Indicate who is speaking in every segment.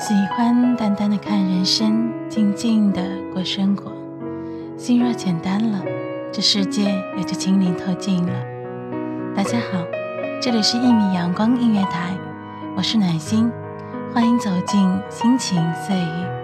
Speaker 1: 喜欢淡淡的看人生，静静的过生活。心若简单了，这世界也就清灵透镜了。大家好，这里是一米阳光音乐台，我是暖心，欢迎走进心情碎语。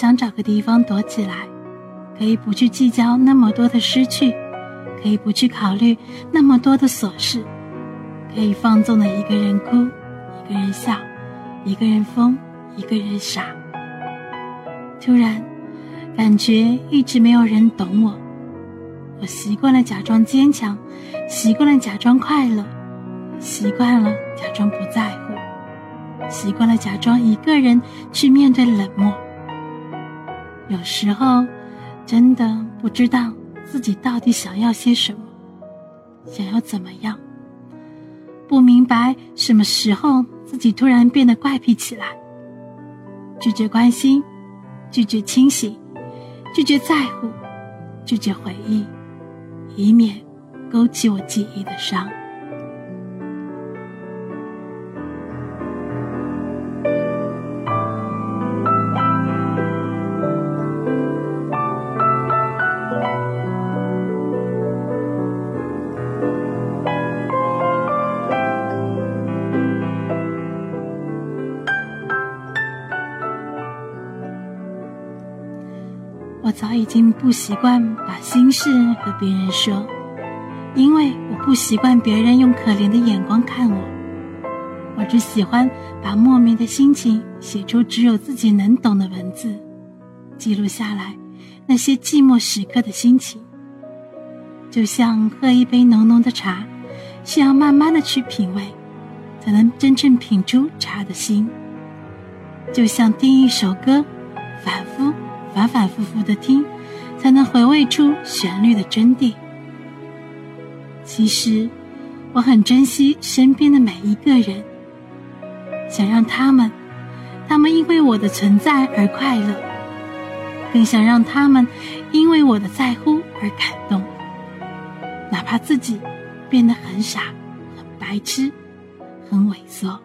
Speaker 1: 想找个地方躲起来，可以不去计较那么多的失去，可以不去考虑那么多的琐事，可以放纵的一个人哭，一个人笑，一个人疯，一个人傻。突然，感觉一直没有人懂我，我习惯了假装坚强，习惯了假装快乐，习惯了假装不在乎。习惯了假装一个人去面对冷漠，有时候真的不知道自己到底想要些什么，想要怎么样。不明白什么时候自己突然变得怪癖起来，拒绝关心，拒绝清醒，拒绝在乎，拒绝回忆，以免勾起我记忆的伤。我早已经不习惯把心事和别人说，因为我不习惯别人用可怜的眼光看我。我只喜欢把莫名的心情写出只有自己能懂的文字，记录下来那些寂寞时刻的心情。就像喝一杯浓浓的茶，需要慢慢的去品味，才能真正品出茶的心。就像听一首歌，反复。反反复复的听，才能回味出旋律的真谛。其实，我很珍惜身边的每一个人，想让他们，他们因为我的存在而快乐，更想让他们因为我的在乎而感动。哪怕自己变得很傻、很白痴、很猥琐。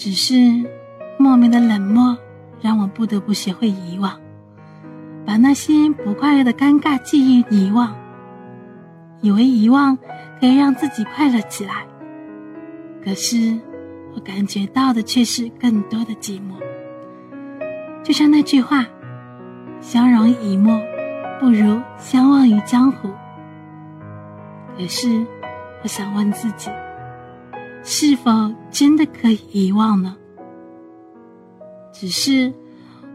Speaker 1: 只是莫名的冷漠，让我不得不学会遗忘，把那些不快乐的尴尬记忆遗忘，以为遗忘可以让自己快乐起来。可是我感觉到的却是更多的寂寞。就像那句话：“相濡以沫，不如相忘于江湖。”可是我想问自己。是否真的可以遗忘呢？只是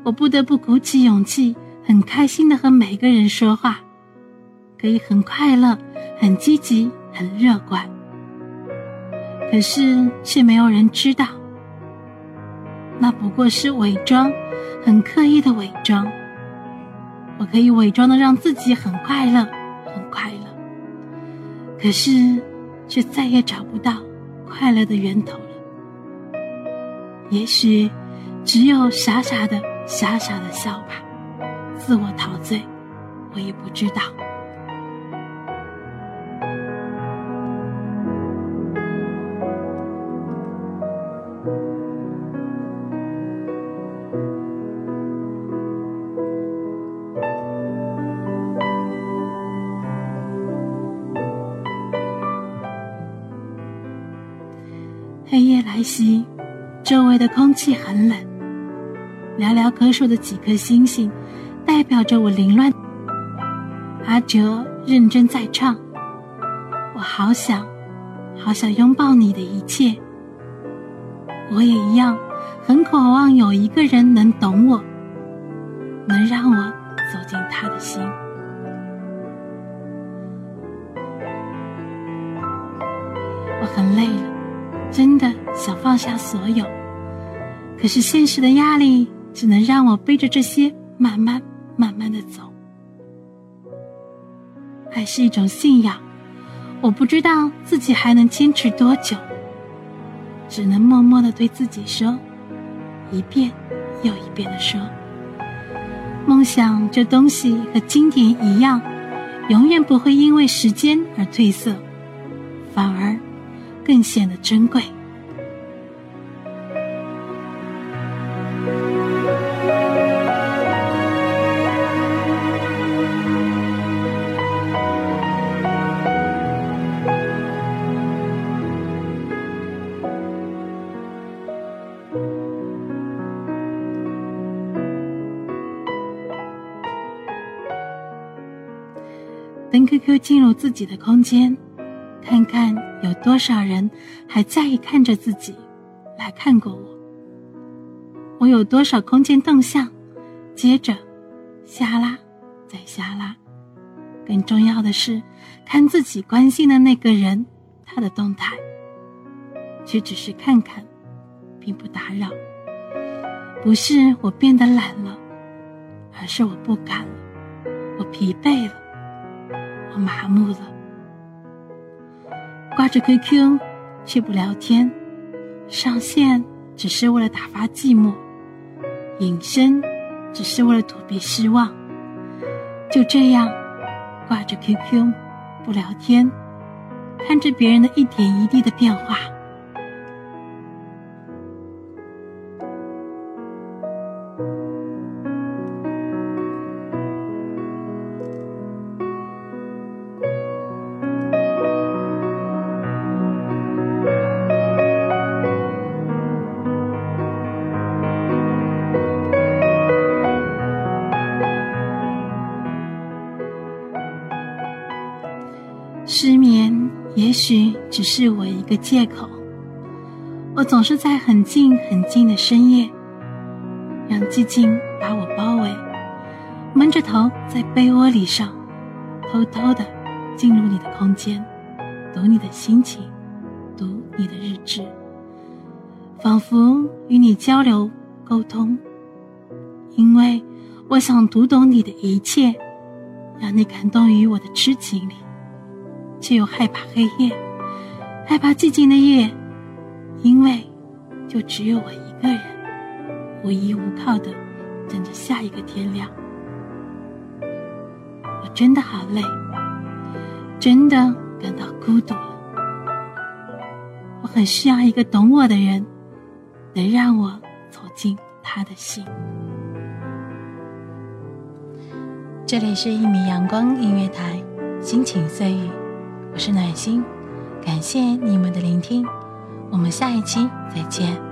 Speaker 1: 我不得不鼓起勇气，很开心的和每个人说话，可以很快乐、很积极、很乐观。可是却没有人知道，那不过是伪装，很刻意的伪装。我可以伪装的让自己很快乐，很快乐。可是，却再也找不到快乐的源头了。也许，只有傻傻的、傻傻的笑吧，自我陶醉，我也不知道。黑夜来袭，周围的空气很冷。寥寥可数的几颗星星，代表着我凌乱。阿哲认真在唱，我好想，好想拥抱你的一切。我也一样，很渴望有一个人能懂我，能让我走进他的心。我很累了。真的想放下所有，可是现实的压力只能让我背着这些慢慢慢慢的走。爱是一种信仰，我不知道自己还能坚持多久，只能默默的对自己说，一遍又一遍的说，梦想这东西和经典一样，永远不会因为时间而褪色，反而。更显得珍贵。登 QQ 进入自己的空间。看看有多少人还在意看着自己，来看过我。我有多少空间动向，接着下拉，再下拉。更重要的是，看自己关心的那个人他的动态，却只是看看，并不打扰。不是我变得懒了，而是我不敢了，我疲惫了，我麻木了。挂着 QQ，却不聊天；上线只是为了打发寂寞，隐身只是为了躲避失望。就这样，挂着 QQ，不聊天，看着别人的一点一滴的变化。许只是我一个借口。我总是在很静很静的深夜，让寂静把我包围，闷着头在被窝里上，偷偷的进入你的空间，读你的心情，读你的日志，仿佛与你交流沟通，因为我想读懂你的一切，让你感动于我的痴情里。却又害怕黑夜，害怕寂静的夜，因为就只有我一个人，无依无靠的等着下一个天亮。我真的好累，真的感到孤独了。我很需要一个懂我的人，能让我走进他的心。这里是一米阳光音乐台，心情碎语。我是暖心，感谢你们的聆听，我们下一期再见。